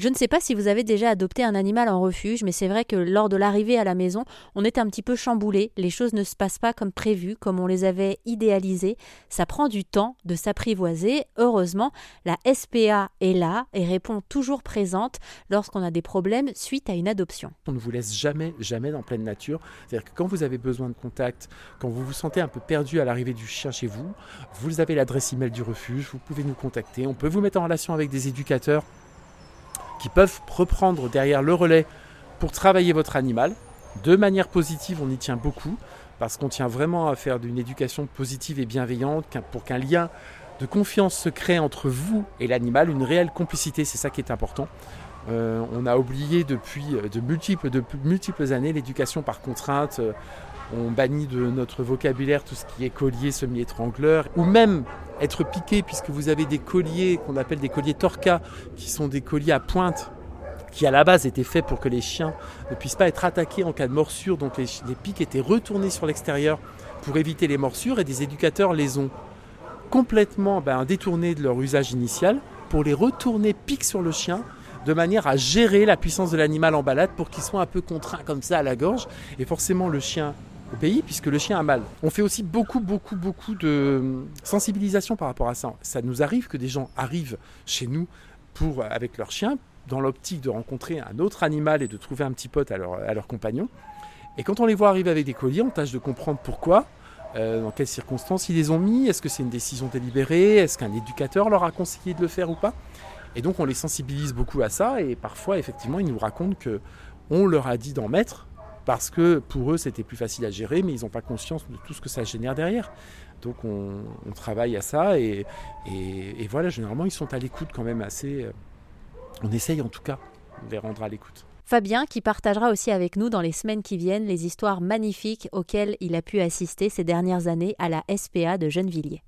Je ne sais pas si vous avez déjà adopté un animal en refuge, mais c'est vrai que lors de l'arrivée à la maison, on est un petit peu chamboulé, les choses ne se passent pas comme prévu, comme on les avait idéalisées, ça prend du temps de s'apprivoiser. Heureusement, la SPA est là et répond toujours présente lorsqu'on a des problèmes suite à une adoption. On ne vous laisse jamais, jamais dans pleine nature. C'est-à-dire que quand vous avez besoin de contact, quand vous vous sentez un peu perdu à l'arrivée du chien chez vous, vous avez l'adresse email du refuge, vous pouvez nous contacter, on peut vous mettre en relation avec des éducateurs qui peuvent reprendre derrière le relais pour travailler votre animal. De manière positive, on y tient beaucoup, parce qu'on tient vraiment à faire d'une éducation positive et bienveillante pour qu'un lien de confiance se crée entre vous et l'animal, une réelle complicité, c'est ça qui est important. Euh, on a oublié depuis euh, de multiples, de multiples années l'éducation par contrainte. On bannit de notre vocabulaire tout ce qui est collier, semi-étrangleur, ou même être piqué, puisque vous avez des colliers qu'on appelle des colliers torca, qui sont des colliers à pointe, qui à la base étaient faits pour que les chiens ne puissent pas être attaqués en cas de morsure. Donc les, pics étaient retournés sur l'extérieur pour éviter les morsures, et des éducateurs les ont complètement ben, détournés de leur usage initial pour les retourner pics sur le chien de manière à gérer la puissance de l'animal en balade pour qu'il soit un peu contraint comme ça à la gorge. Et forcément, le chien au pays puisque le chien a mal. On fait aussi beaucoup, beaucoup, beaucoup de sensibilisation par rapport à ça. Ça nous arrive que des gens arrivent chez nous pour, avec leur chien dans l'optique de rencontrer un autre animal et de trouver un petit pote à leur, à leur compagnon. Et quand on les voit arriver avec des colliers, on tâche de comprendre pourquoi, euh, dans quelles circonstances ils les ont mis, est-ce que c'est une décision délibérée, est-ce qu'un éducateur leur a conseillé de le faire ou pas. Et donc on les sensibilise beaucoup à ça et parfois effectivement ils nous racontent que on leur a dit d'en mettre parce que pour eux c'était plus facile à gérer, mais ils n'ont pas conscience de tout ce que ça génère derrière. Donc on, travaille à ça et, et, voilà, généralement ils sont à l'écoute quand même assez. Euh, on essaye en tout cas de les rendre à l'écoute. Fabien qui partagera aussi avec nous dans les semaines qui viennent les histoires magnifiques auxquelles il a pu assister ces dernières années à la SPA de Gennevilliers.